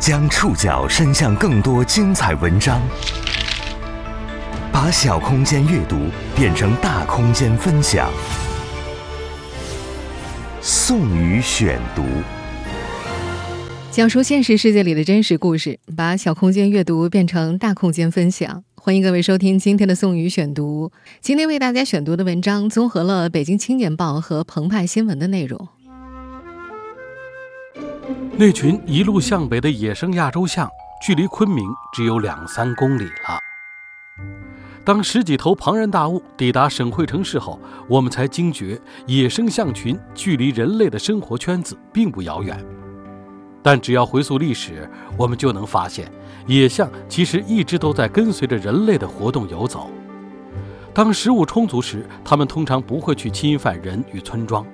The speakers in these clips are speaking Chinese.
将触角伸向更多精彩文章，把小空间阅读变成大空间分享。宋宇选读，讲述现实世界里的真实故事，把小空间阅读变成大空间分享。欢迎各位收听今天的宋宇选读。今天为大家选读的文章综合了《北京青年报》和澎湃新闻的内容。那群一路向北的野生亚洲象，距离昆明只有两三公里了。当十几头庞然大物抵达省会城市后，我们才惊觉野生象群距离人类的生活圈子并不遥远。但只要回溯历史，我们就能发现，野象其实一直都在跟随着人类的活动游走。当食物充足时，它们通常不会去侵犯人与村庄。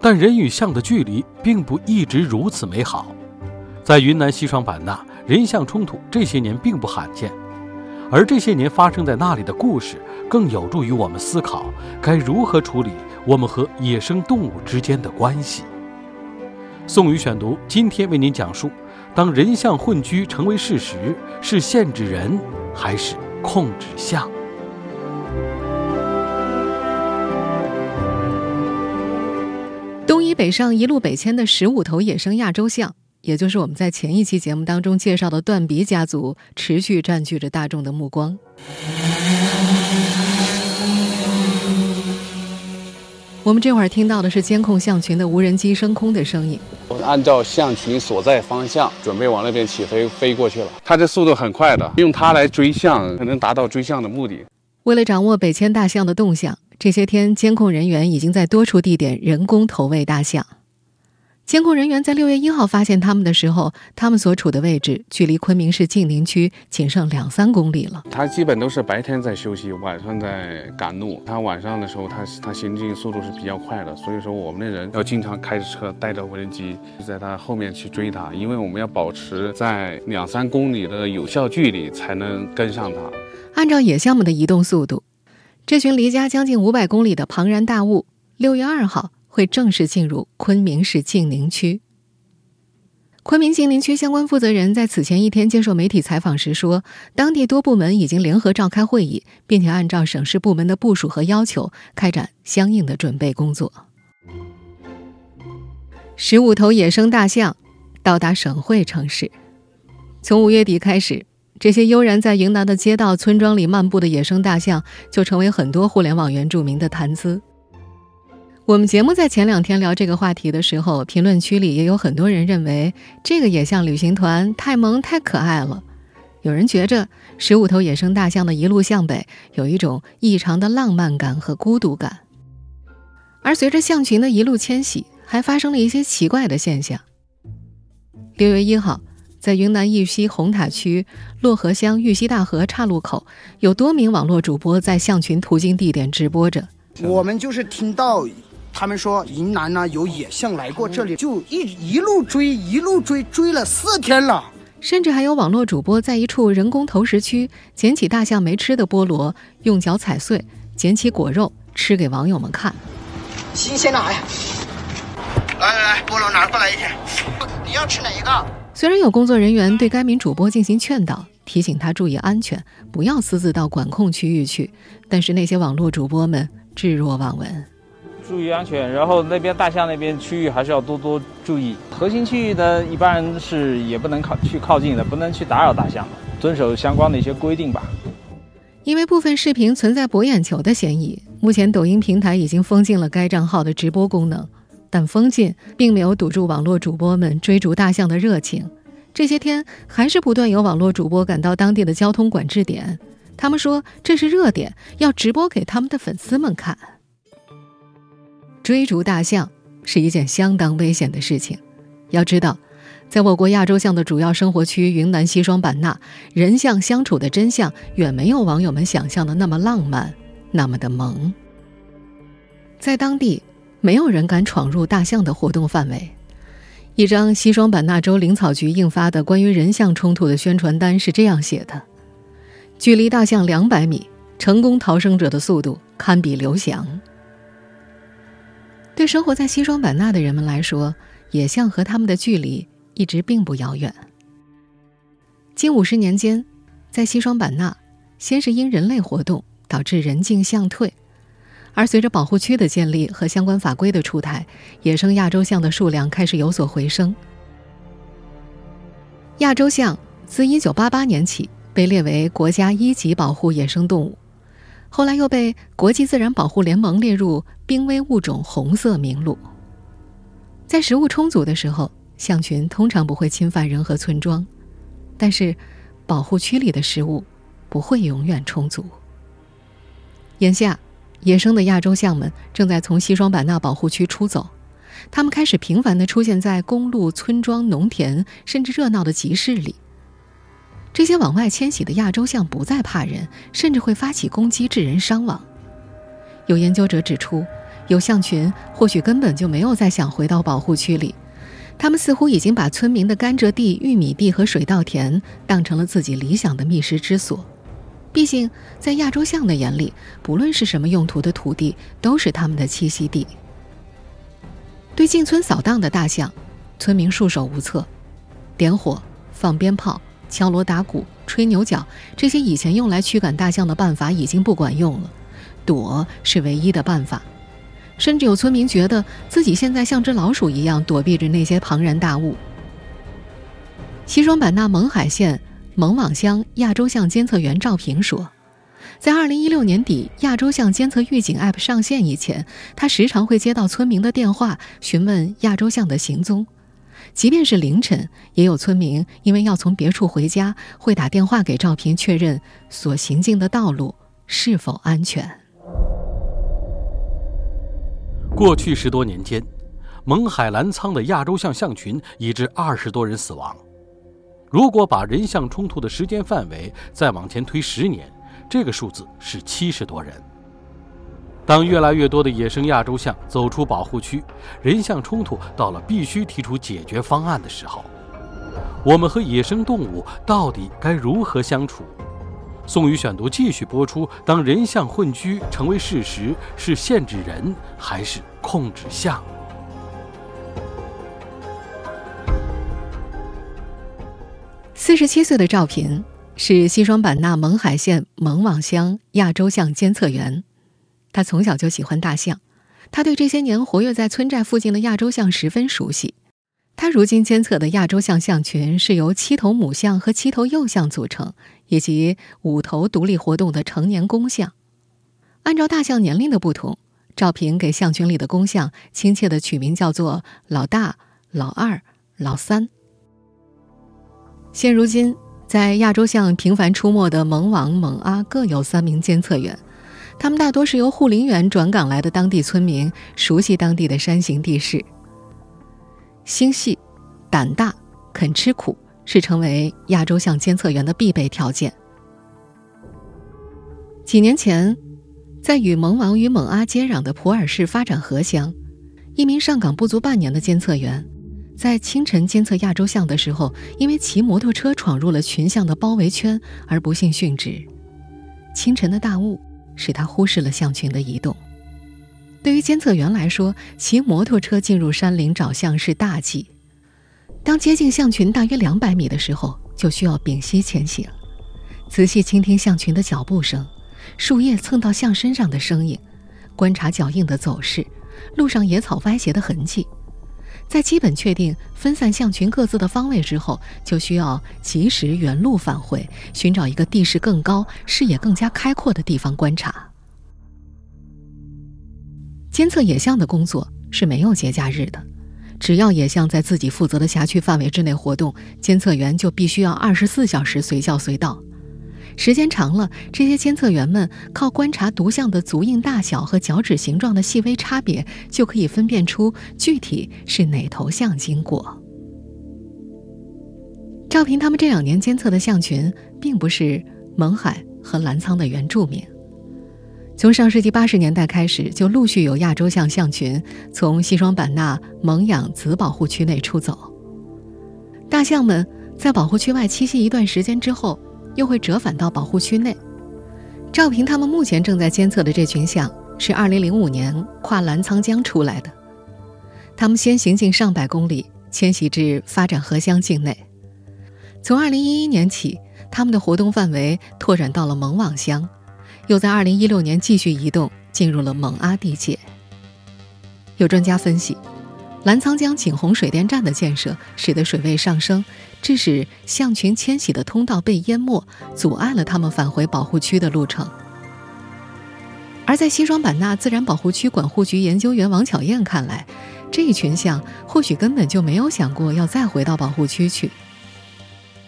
但人与象的距离并不一直如此美好，在云南西双版纳，人象冲突这些年并不罕见，而这些年发生在那里的故事，更有助于我们思考该如何处理我们和野生动物之间的关系。宋宇选读今天为您讲述：当人象混居成为事实，是限制人还是控制象？北上，一路北迁的十五头野生亚洲象，也就是我们在前一期节目当中介绍的断鼻家族，持续占据着大众的目光。我们这会儿听到的是监控象群的无人机升空的声音。我按照象群所在方向，准备往那边起飞，飞过去了。它这速度很快的，用它来追象，可能达到追象的目的。为了掌握北迁大象的动向。这些天，监控人员已经在多处地点人工投喂大象。监控人员在六月一号发现他们的时候，他们所处的位置距离昆明市晋宁区仅剩两三公里了。他基本都是白天在休息，晚上在赶路。他晚上的时候，他他行进速度是比较快的，所以说我们的人要经常开着车带着无人机在他后面去追他，因为我们要保持在两三公里的有效距离才能跟上他。按照野象们的移动速度。这群离家将近五百公里的庞然大物，六月二号会正式进入昆明市晋宁区。昆明晋宁区相关负责人在此前一天接受媒体采访时说，当地多部门已经联合召开会议，并且按照省市部门的部署和要求开展相应的准备工作。十五头野生大象到达省会城市，从五月底开始。这些悠然在云南的街道、村庄里漫步的野生大象，就成为很多互联网原住民的谈资。我们节目在前两天聊这个话题的时候，评论区里也有很多人认为这个野象旅行团太萌、太可爱了。有人觉着十五头野生大象的一路向北，有一种异常的浪漫感和孤独感。而随着象群的一路迁徙，还发生了一些奇怪的现象。六月一号。在云南玉溪红塔区洛河乡玉溪大河岔路口，有多名网络主播在象群途经地点直播着。我们就是听到他们说云南呢有野象来过这里，就一一路追，一路追，追了四天了。甚至还有网络主播在一处人工投食区捡起大象没吃的菠萝，用脚踩碎，捡起果肉吃给网友们看。新鲜的，哎，来来来，菠萝拿过来一点。你要吃哪一个？虽然有工作人员对该名主播进行劝导，提醒他注意安全，不要私自到管控区域去，但是那些网络主播们置若罔闻。注意安全，然后那边大象那边区域还是要多多注意。核心区域呢，一般人是也不能靠去靠近的，不能去打扰大象的，遵守相关的一些规定吧。因为部分视频存在博眼球的嫌疑，目前抖音平台已经封禁了该账号的直播功能。但封禁并没有堵住网络主播们追逐大象的热情。这些天还是不断有网络主播赶到当地的交通管制点，他们说这是热点，要直播给他们的粉丝们看。追逐大象是一件相当危险的事情。要知道，在我国亚洲象的主要生活区云南西双版纳，人象相处的真相远没有网友们想象的那么浪漫，那么的萌。在当地。没有人敢闯入大象的活动范围。一张西双版纳州林草局印发的关于人象冲突的宣传单是这样写的：“距离大象两百米，成功逃生者的速度堪比刘翔。”对生活在西双版纳的人们来说，野象和他们的距离一直并不遥远。近五十年间，在西双版纳，先是因人类活动导致人境象退，而随着保护区的建立和相关法规的出台，野生亚洲象的数量开始有所回升。亚洲象自1988年起被列为国家一级保护野生动物，后来又被国际自然保护联盟列入濒危物种红色名录。在食物充足的时候，象群通常不会侵犯人和村庄。但是，保护区里的食物不会永远充足。眼下，野生的亚洲象们正在从西双版纳保护区出走，它们开始频繁地出现在公路、村庄、农田，甚至热闹的集市里。这些往外迁徙的亚洲象不再怕人，甚至会发起攻击，致人伤亡。有研究者指出，有象群或许根本就没有再想回到保护区里。他们似乎已经把村民的甘蔗地、玉米地和水稻田当成了自己理想的觅食之所。毕竟，在亚洲象的眼里，不论是什么用途的土地，都是他们的栖息地。对进村扫荡的大象，村民束手无策。点火、放鞭炮、敲锣打鼓、吹牛角，这些以前用来驱赶大象的办法已经不管用了，躲是唯一的办法。甚至有村民觉得自己现在像只老鼠一样躲避着那些庞然大物。西双版纳勐海县勐网乡亚洲象监测员赵平说，在2016年底亚洲象监测预警 App 上线以前，他时常会接到村民的电话询问亚洲象的行踪，即便是凌晨，也有村民因为要从别处回家，会打电话给赵平确认所行进的道路是否安全。过去十多年间，勐海澜沧的亚洲象象群已致二十多人死亡。如果把人象冲突的时间范围再往前推十年，这个数字是七十多人。当越来越多的野生亚洲象走出保护区，人象冲突到了必须提出解决方案的时候，我们和野生动物到底该如何相处？宋宇选读继续播出。当人象混居成为事实，是限制人还是控制象？四十七岁的赵平是西双版纳勐海县勐网乡亚洲象监测员。他从小就喜欢大象，他对这些年活跃在村寨附近的亚洲象十分熟悉。他如今监测的亚洲象象群是由七头母象和七头幼象组成。以及五头独立活动的成年公象，按照大象年龄的不同，赵平给象群里的公象亲切的取名叫做“老大”“老二”“老三”。现如今，在亚洲象频繁出没的勐网、勐阿各有三名监测员，他们大多是由护林员转岗来的当地村民，熟悉当地的山形地势。心细、胆大、肯吃苦。是成为亚洲象监测员的必备条件。几年前，在与勐网与勐阿接壤的普洱市发展河乡，一名上岗不足半年的监测员，在清晨监测亚洲象的时候，因为骑摩托车闯入了群象的包围圈而不幸殉职。清晨的大雾使他忽视了象群的移动。对于监测员来说，骑摩托车进入山林找象是大忌。当接近象群大约两百米的时候，就需要屏息前行，仔细倾听象群的脚步声、树叶蹭到象身上的声音，观察脚印的走势、路上野草歪斜的痕迹。在基本确定分散象群各自的方位之后，就需要及时原路返回，寻找一个地势更高、视野更加开阔的地方观察。监测野象的工作是没有节假日的。只要野象在自己负责的辖区范围之内活动，监测员就必须要二十四小时随叫随到。时间长了，这些监测员们靠观察独象的足印大小和脚趾形状的细微差别，就可以分辨出具体是哪头象经过。赵平他们这两年监测的象群，并不是勐海和澜沧的原住民。从上世纪八十年代开始，就陆续有亚洲象象群从西双版纳勐养子保护区内出走。大象们在保护区外栖息一段时间之后，又会折返到保护区内。赵平他们目前正在监测的这群象，是2005年跨澜沧江出来的。他们先行进上百公里，迁徙至发展河乡境内。从2011年起，他们的活动范围拓展到了蒙网乡，又在2016年继续移动，进入了蒙阿地界。有专家分析，澜沧江景洪水电站的建设使得水位上升，致使象群迁徙的通道被淹没，阻碍了它们返回保护区的路程。而在西双版纳自然保护区管护局研究员王巧燕看来，这一群象或许根本就没有想过要再回到保护区去。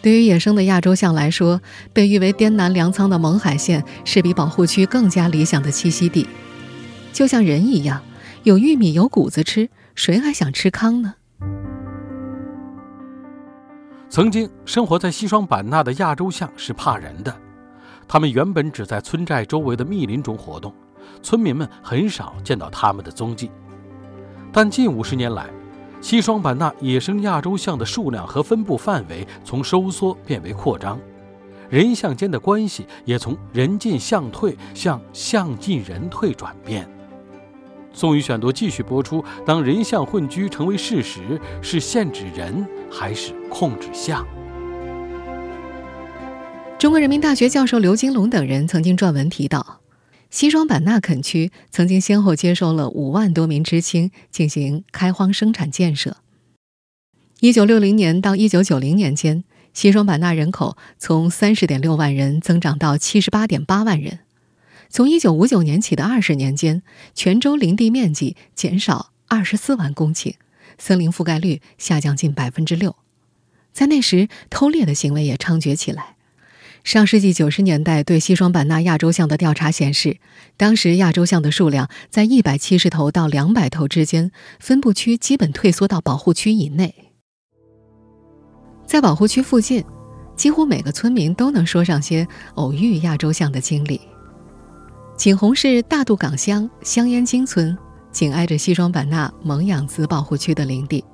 对于野生的亚洲象来说，被誉为滇南粮仓的勐海县是比保护区更加理想的栖息地。就像人一样，有玉米有谷子吃，谁还想吃糠呢？曾经生活在西双版纳的亚洲象是怕人的，它们原本只在村寨周围的密林中活动，村民们很少见到它们的踪迹。但近五十年来，西双版纳野生亚洲象的数量和分布范围从收缩变为扩张，人象间的关系也从人进象退向象进人退转变。宋宇选读继续播出：当人象混居成为事实，是限制人还是控制象？中国人民大学教授刘金龙等人曾经撰文提到。西双版纳垦区曾经先后接收了五万多名知青进行开荒生产建设。一九六零年到一九九零年间，西双版纳人口从三十点六万人增长到七十八点八万人。从一九五九年起的二十年间，全州林地面积减少二十四万公顷，森林覆盖率下降近百分之六。在那时，偷猎的行为也猖獗起来。上世纪九十年代对西双版纳亚洲象的调查显示，当时亚洲象的数量在一百七十头到两百头之间，分布区基本退缩到保护区以内。在保护区附近，几乎每个村民都能说上些偶遇亚洲象的经历。景洪市大渡岗乡香烟精村紧挨着西双版纳蒙养子保护区的林地，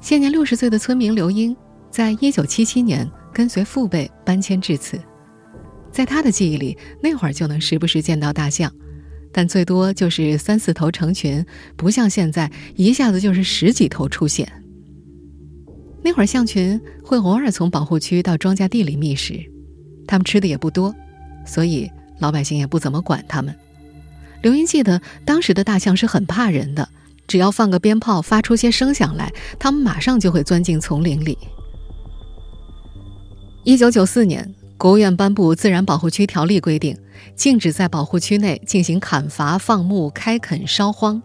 现年六十岁的村民刘英，在一九七七年。跟随父辈搬迁至此，在他的记忆里，那会儿就能时不时见到大象，但最多就是三四头成群，不像现在一下子就是十几头出现。那会儿象群会偶尔从保护区到庄稼地里觅食，它们吃的也不多，所以老百姓也不怎么管他们。刘英记得当时的大象是很怕人的，只要放个鞭炮，发出些声响来，它们马上就会钻进丛林里。一九九四年，国务院颁布《自然保护区条例》，规定禁止在保护区内进行砍伐、放牧、开垦、烧荒，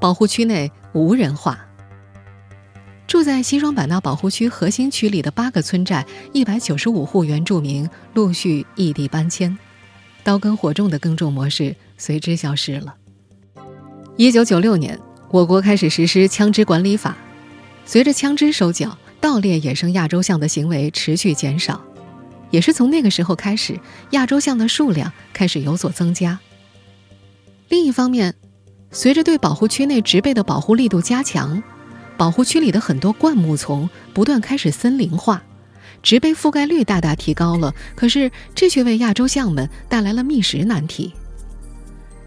保护区内无人化。住在西双版纳保护区核心区里的八个村寨，一百九十五户原住民陆续异地搬迁，刀耕火种的耕种模式随之消失了。一九九六年，我国开始实施枪支管理法，随着枪支收缴。盗猎野生亚洲象的行为持续减少，也是从那个时候开始，亚洲象的数量开始有所增加。另一方面，随着对保护区内植被的保护力度加强，保护区里的很多灌木丛不断开始森林化，植被覆盖率大大提高了。可是，这却为亚洲象们带来了觅食难题。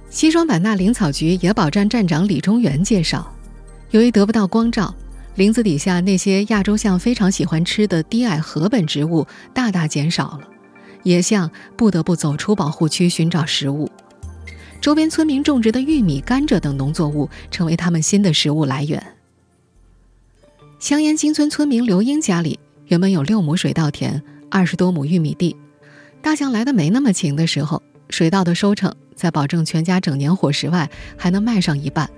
西双版纳林草局野保站站长李中元介绍，由于得不到光照。林子底下那些亚洲象非常喜欢吃的低矮禾本植物大大减少了，野象不得不走出保护区寻找食物。周边村民种植的玉米、甘蔗等农作物成为他们新的食物来源。香烟金村村民刘英家里原本有六亩水稻田、二十多亩玉米地，大象来的没那么勤的时候，水稻的收成在保证全家整年伙食外，还能卖上一半。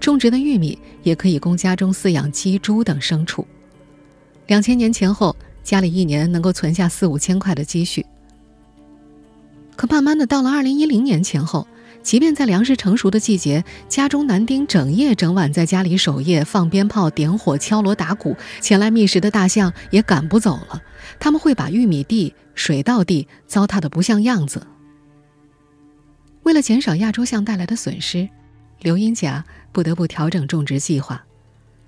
种植的玉米也可以供家中饲养鸡、猪等牲畜。两千年前后，家里一年能够存下四五千块的积蓄。可慢慢的，到了二零一零年前后，即便在粮食成熟的季节，家中男丁整夜整晚在家里守夜、放鞭炮、点火、敲锣打鼓，前来觅食的大象也赶不走了。他们会把玉米地、水稻地糟蹋的不像样子。为了减少亚洲象带来的损失，刘英甲。不得不调整种植计划，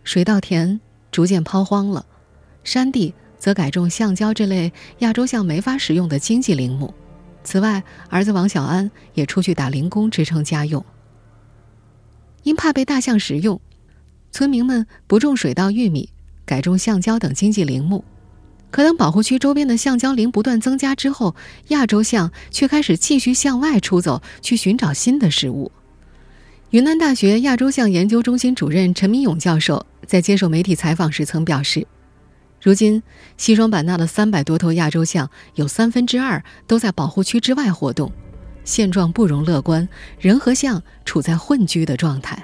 水稻田逐渐抛荒了，山地则改种橡胶这类亚洲象没法食用的经济林木。此外，儿子王小安也出去打零工支撑家用。因怕被大象食用，村民们不种水稻、玉米，改种橡胶等经济林木。可当保护区周边的橡胶林不断增加之后，亚洲象却开始继续向外出走，去寻找新的食物。云南大学亚洲象研究中心主任陈明勇教授在接受媒体采访时曾表示，如今西双版纳的三百多头亚洲象有三分之二都在保护区之外活动，现状不容乐观，人和象处在混居的状态。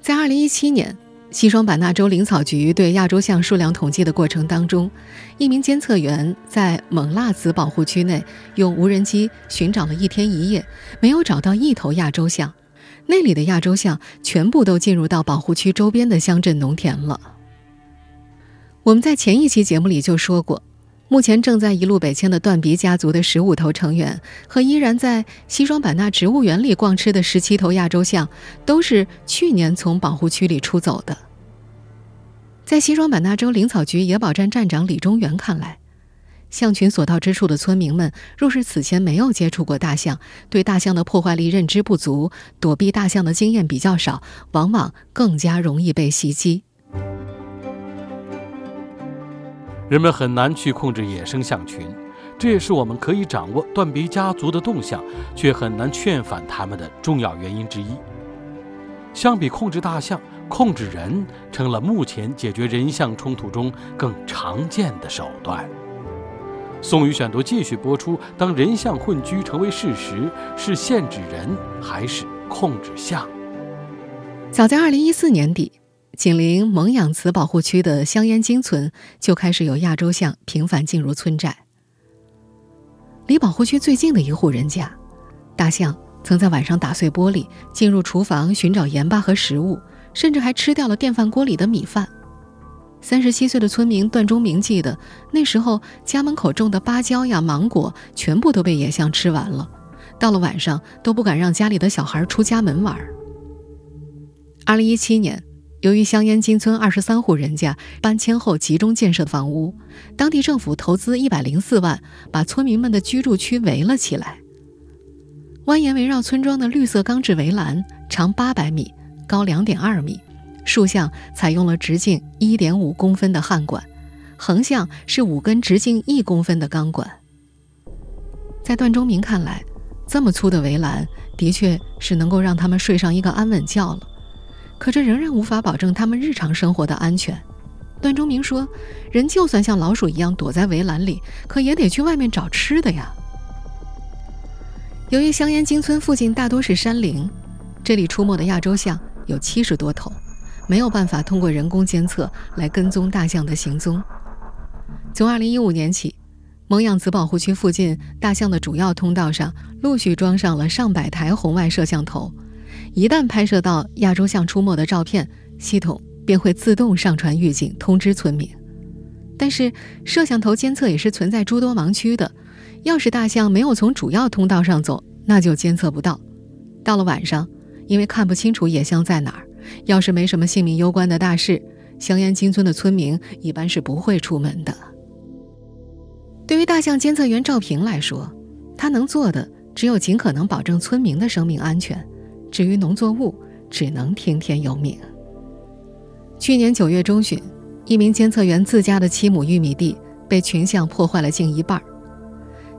在二零一七年。西双版纳州林草局对亚洲象数量统计的过程当中，一名监测员在勐腊子保护区内用无人机寻找了一天一夜，没有找到一头亚洲象。那里的亚洲象全部都进入到保护区周边的乡镇农田了。我们在前一期节目里就说过。目前正在一路北迁的断鼻家族的十五头成员，和依然在西双版纳植物园里逛吃的十七头亚洲象，都是去年从保护区里出走的。在西双版纳州林草局野保站站长李中元看来，象群所到之处的村民们，若是此前没有接触过大象，对大象的破坏力认知不足，躲避大象的经验比较少，往往更加容易被袭击。人们很难去控制野生象群，这也是我们可以掌握断鼻家族的动向，却很难劝返他们的重要原因之一。相比控制大象，控制人成了目前解决人象冲突中更常见的手段。宋宇选读继续播出：当人象混居成为事实，是限制人还是控制象？早在二零一四年底。紧邻蒙养慈保护区的香烟精村就开始有亚洲象频繁进入村寨。离保护区最近的一户人家，大象曾在晚上打碎玻璃，进入厨房寻找盐巴和食物，甚至还吃掉了电饭锅里的米饭。三十七岁的村民段忠明记得，那时候家门口种的芭蕉呀、芒果全部都被野象吃完了，到了晚上都不敢让家里的小孩出家门玩。二零一七年。由于香烟金村二十三户人家搬迁后集中建设房屋，当地政府投资一百零四万，把村民们的居住区围了起来。蜿蜒围绕村庄的绿色钢制围栏长八百米，高两点二米，竖向采用了直径一点五公分的焊管，横向是五根直径一公分的钢管。在段忠明看来，这么粗的围栏的确是能够让他们睡上一个安稳觉了。可这仍然无法保证他们日常生活的安全。段忠明说：“人就算像老鼠一样躲在围栏里，可也得去外面找吃的呀。”由于香烟金村附近大多是山林，这里出没的亚洲象有七十多头，没有办法通过人工监测来跟踪大象的行踪。从2015年起，蒙养子保护区附近大象的主要通道上陆续装上了上百台红外摄像头。一旦拍摄到亚洲象出没的照片，系统便会自动上传预警通知村民。但是，摄像头监测也是存在诸多盲区的。要是大象没有从主要通道上走，那就监测不到。到了晚上，因为看不清楚野象在哪儿，要是没什么性命攸关的大事，香烟金村的村民一般是不会出门的。对于大象监测员赵平来说，他能做的只有尽可能保证村民的生命安全。至于农作物，只能听天由命。去年九月中旬，一名监测员自家的七亩玉米地被群象破坏了近一半。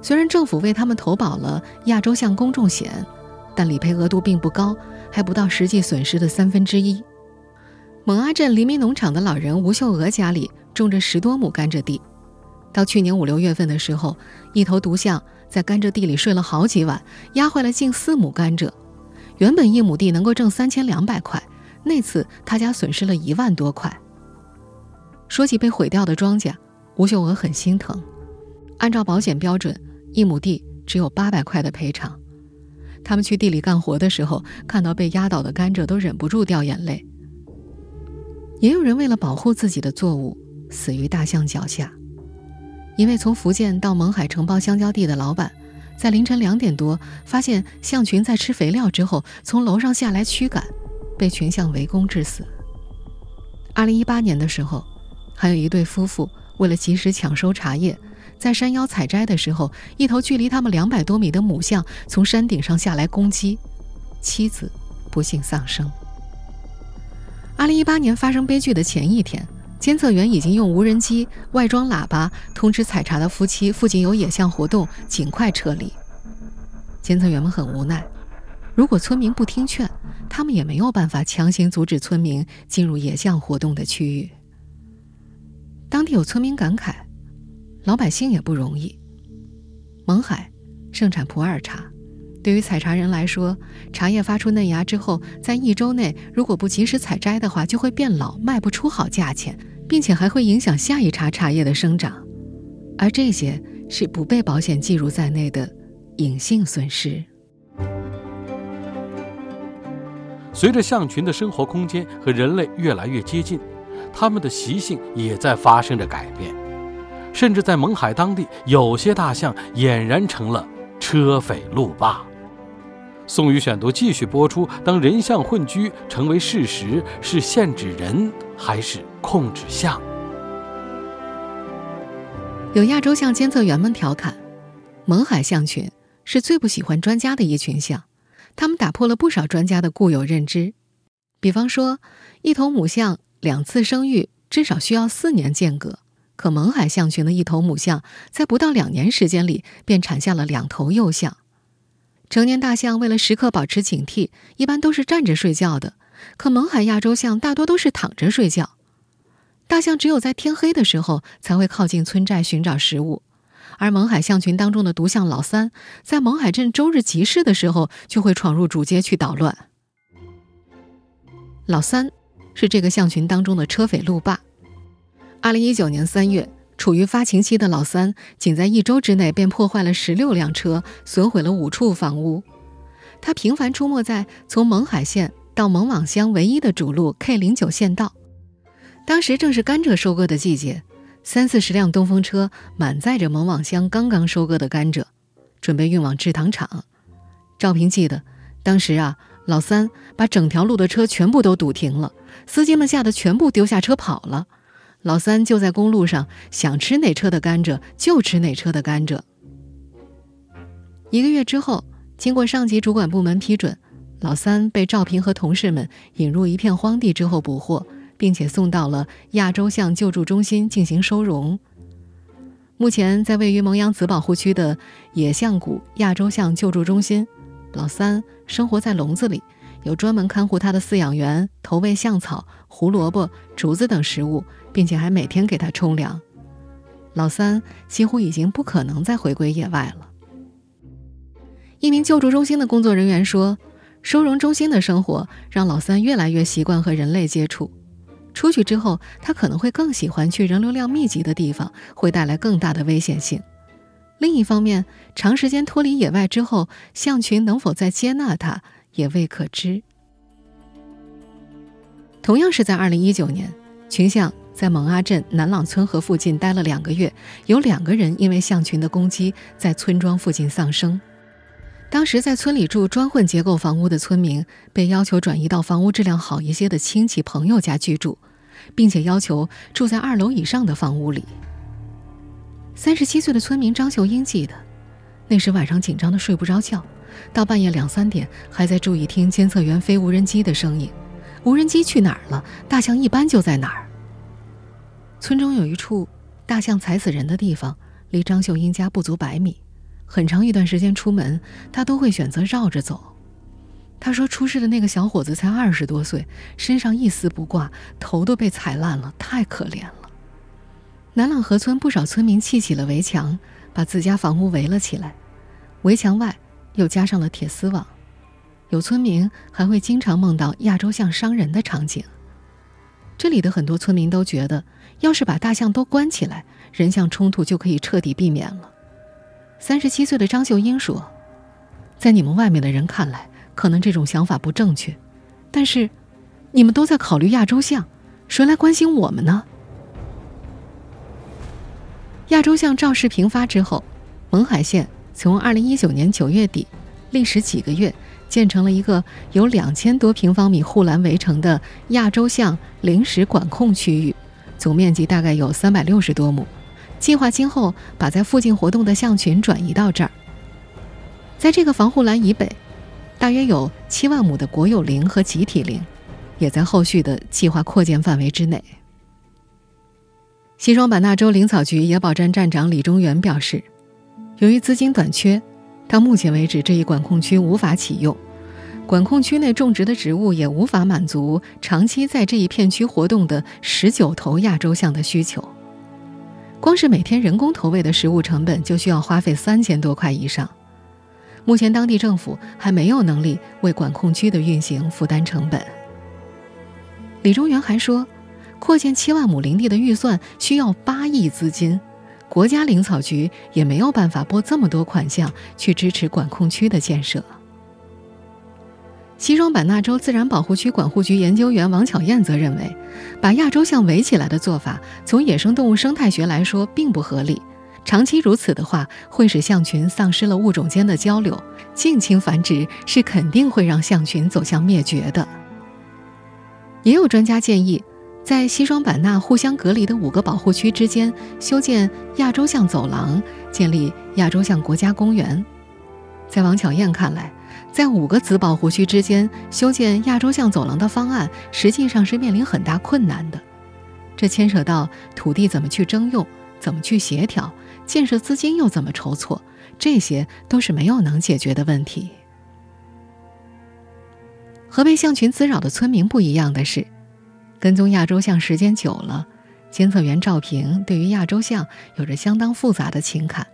虽然政府为他们投保了亚洲象公众险，但理赔额度并不高，还不到实际损失的三分之一。蒙阿镇黎明农场的老人吴秀娥家里种着十多亩甘蔗地，到去年五六月份的时候，一头毒象在甘蔗地里睡了好几晚，压坏了近四亩甘蔗。原本一亩地能够挣三千两百块，那次他家损失了一万多块。说起被毁掉的庄稼，吴秀娥很心疼。按照保险标准，一亩地只有八百块的赔偿。他们去地里干活的时候，看到被压倒的甘蔗，都忍不住掉眼泪。也有人为了保护自己的作物，死于大象脚下。一位从福建到勐海承包香蕉地的老板。在凌晨两点多，发现象群在吃肥料之后从楼上下来驱赶，被群象围攻致死。二零一八年的时候，还有一对夫妇为了及时抢收茶叶，在山腰采摘的时候，一头距离他们两百多米的母象从山顶上下来攻击，妻子不幸丧生。二零一八年发生悲剧的前一天，监测员已经用无人机外装喇叭通知采茶的夫妻附近有野象活动，尽快撤离。监测员们很无奈，如果村民不听劝，他们也没有办法强行阻止村民进入野象活动的区域。当地有村民感慨，老百姓也不容易。勐海盛产普洱茶。对于采茶人来说，茶叶发出嫩芽之后，在一周内如果不及时采摘的话，就会变老，卖不出好价钱，并且还会影响下一茬茶叶的生长，而这些是不被保险计入在内的隐性损失。随着象群的生活空间和人类越来越接近，它们的习性也在发生着改变，甚至在勐海当地，有些大象俨然成了车匪路霸。宋宇选读继续播出。当人象混居成为事实，是限制人还是控制象？有亚洲象监测员们调侃，勐海象群是最不喜欢专家的一群象，他们打破了不少专家的固有认知。比方说，一头母象两次生育至少需要四年间隔，可勐海象群的一头母象在不到两年时间里便产下了两头幼象。成年大象为了时刻保持警惕，一般都是站着睡觉的。可勐海亚洲象大多都是躺着睡觉。大象只有在天黑的时候才会靠近村寨寻找食物，而勐海象群当中的独象老三，在勐海镇周日集市的时候就会闯入主街去捣乱。老三是这个象群当中的车匪路霸。二零一九年三月。处于发情期的老三，仅在一周之内便破坏了十六辆车，损毁了五处房屋。他频繁出没在从勐海县到勐网乡唯一的主路 K 零九县道。当时正是甘蔗收割的季节，三四十辆东风车满载着勐网乡刚刚收割的甘蔗，准备运往制糖厂。赵平记得，当时啊，老三把整条路的车全部都堵停了，司机们吓得全部丢下车跑了。老三就在公路上，想吃哪车的甘蔗就吃哪车的甘蔗。一个月之后，经过上级主管部门批准，老三被赵平和同事们引入一片荒地之后捕获，并且送到了亚洲象救助中心进行收容。目前，在位于蒙阳子保护区的野象谷亚洲象救助中心，老三生活在笼子里。有专门看护它的饲养员投喂象草、胡萝卜、竹子等食物，并且还每天给它冲凉。老三几乎已经不可能再回归野外了。一名救助中心的工作人员说：“收容中心的生活让老三越来越习惯和人类接触，出去之后，他可能会更喜欢去人流量密集的地方，会带来更大的危险性。另一方面，长时间脱离野外之后，象群能否再接纳他？”也未可知。同样是在二零一九年，群象在勐阿镇南朗村河附近待了两个月，有两个人因为象群的攻击在村庄附近丧生。当时在村里住砖混结构房屋的村民被要求转移到房屋质量好一些的亲戚朋友家居住，并且要求住在二楼以上的房屋里。三十七岁的村民张秀英记得，那时晚上紧张的睡不着觉。到半夜两三点，还在注意听监测员飞无人机的声音。无人机去哪儿了？大象一般就在哪儿。村中有一处大象踩死人的地方，离张秀英家不足百米。很长一段时间出门，他都会选择绕着走。他说，出事的那个小伙子才二十多岁，身上一丝不挂，头都被踩烂了，太可怜了。南朗河村不少村民砌起了围墙，把自家房屋围了起来。围墙外。又加上了铁丝网，有村民还会经常梦到亚洲象伤人的场景。这里的很多村民都觉得，要是把大象都关起来，人象冲突就可以彻底避免了。三十七岁的张秀英说：“在你们外面的人看来，可能这种想法不正确，但是你们都在考虑亚洲象，谁来关心我们呢？”亚洲象肇事频发之后，勐海县。从二零一九年九月底，历时几个月，建成了一个有两千多平方米护栏围成的亚洲象临时管控区域，总面积大概有三百六十多亩。计划今后把在附近活动的象群转移到这儿。在这个防护栏以北，大约有七万亩的国有林和集体林，也在后续的计划扩建范围之内。西双版纳州林草局野保站站长李中原表示，由于资金短缺，到目前为止这一管控区无法启用，管控区内种植的植物也无法满足长期在这一片区活动的十九头亚洲象的需求。光是每天人工投喂的食物成本就需要花费三千多块以上。目前当地政府还没有能力为管控区的运行负担成本。李中原还说，扩建七万亩林地的预算需要八亿资金，国家林草局也没有办法拨这么多款项去支持管控区的建设。西双版纳州自然保护区管护局研究员王巧燕则认为，把亚洲象围起来的做法，从野生动物生态学来说并不合理。长期如此的话，会使象群丧失了物种间的交流，近亲繁殖是肯定会让象群走向灭绝的。也有专家建议，在西双版纳互相隔离的五个保护区之间修建亚洲象走廊，建立亚洲象国家公园。在王巧燕看来，在五个子保护区之间修建亚洲象走廊的方案，实际上是面临很大困难的。这牵扯到土地怎么去征用，怎么去协调。建设资金又怎么筹措？这些都是没有能解决的问题。和被象群滋扰的村民不一样的是，跟踪亚洲象时间久了，监测员赵平对于亚洲象有着相当复杂的情感。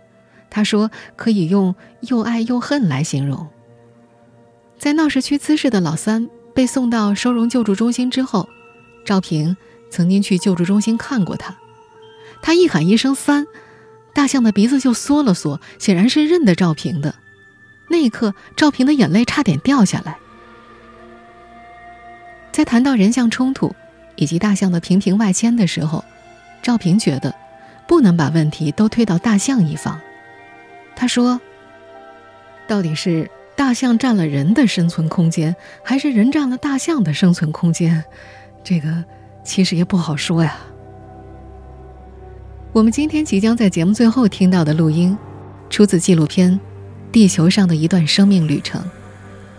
他说，可以用又爱又恨来形容。在闹市区滋事的老三被送到收容救助中心之后，赵平曾经去救助中心看过他。他一喊一声“三”。大象的鼻子就缩了缩，显然是认得赵平的。那一刻，赵平的眼泪差点掉下来。在谈到人象冲突以及大象的频频外迁的时候，赵平觉得不能把问题都推到大象一方。他说：“到底是大象占了人的生存空间，还是人占了大象的生存空间？这个其实也不好说呀。”我们今天即将在节目最后听到的录音，出自纪录片《地球上的一段生命旅程》。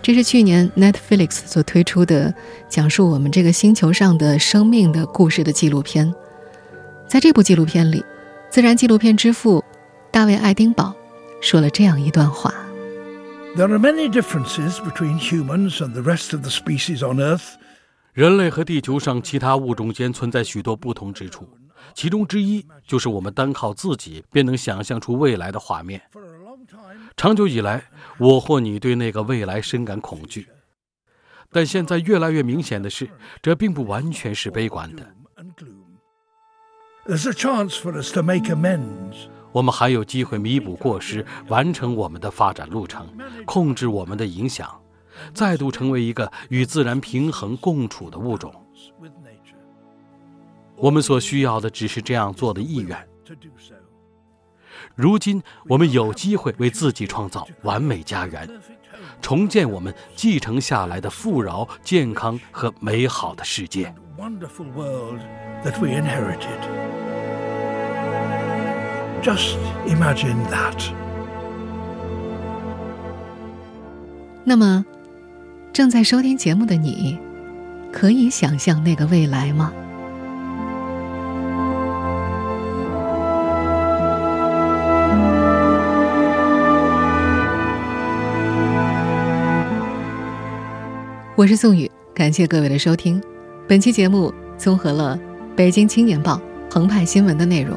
这是去年 Netflix 所推出的讲述我们这个星球上的生命的故事的纪录片。在这部纪录片里，自然纪录片之父大卫·爱丁堡说了这样一段话：“There are many differences between humans and the rest of the species on Earth。人类和地球上其他物种间存在许多不同之处。”其中之一就是我们单靠自己便能想象出未来的画面。长久以来，我或你对那个未来深感恐惧，但现在越来越明显的是，这并不完全是悲观的。我们还有机会弥补过失，完成我们的发展路程，控制我们的影响，再度成为一个与自然平衡共处的物种。我们所需要的只是这样做的意愿。如今，我们有机会为自己创造完美家园，重建我们继承下来的富饶、健康和美好的世界。Just imagine that。那么，正在收听节目的你，可以想象那个未来吗？我是宋宇，感谢各位的收听。本期节目综合了《北京青年报》《澎湃新闻》的内容。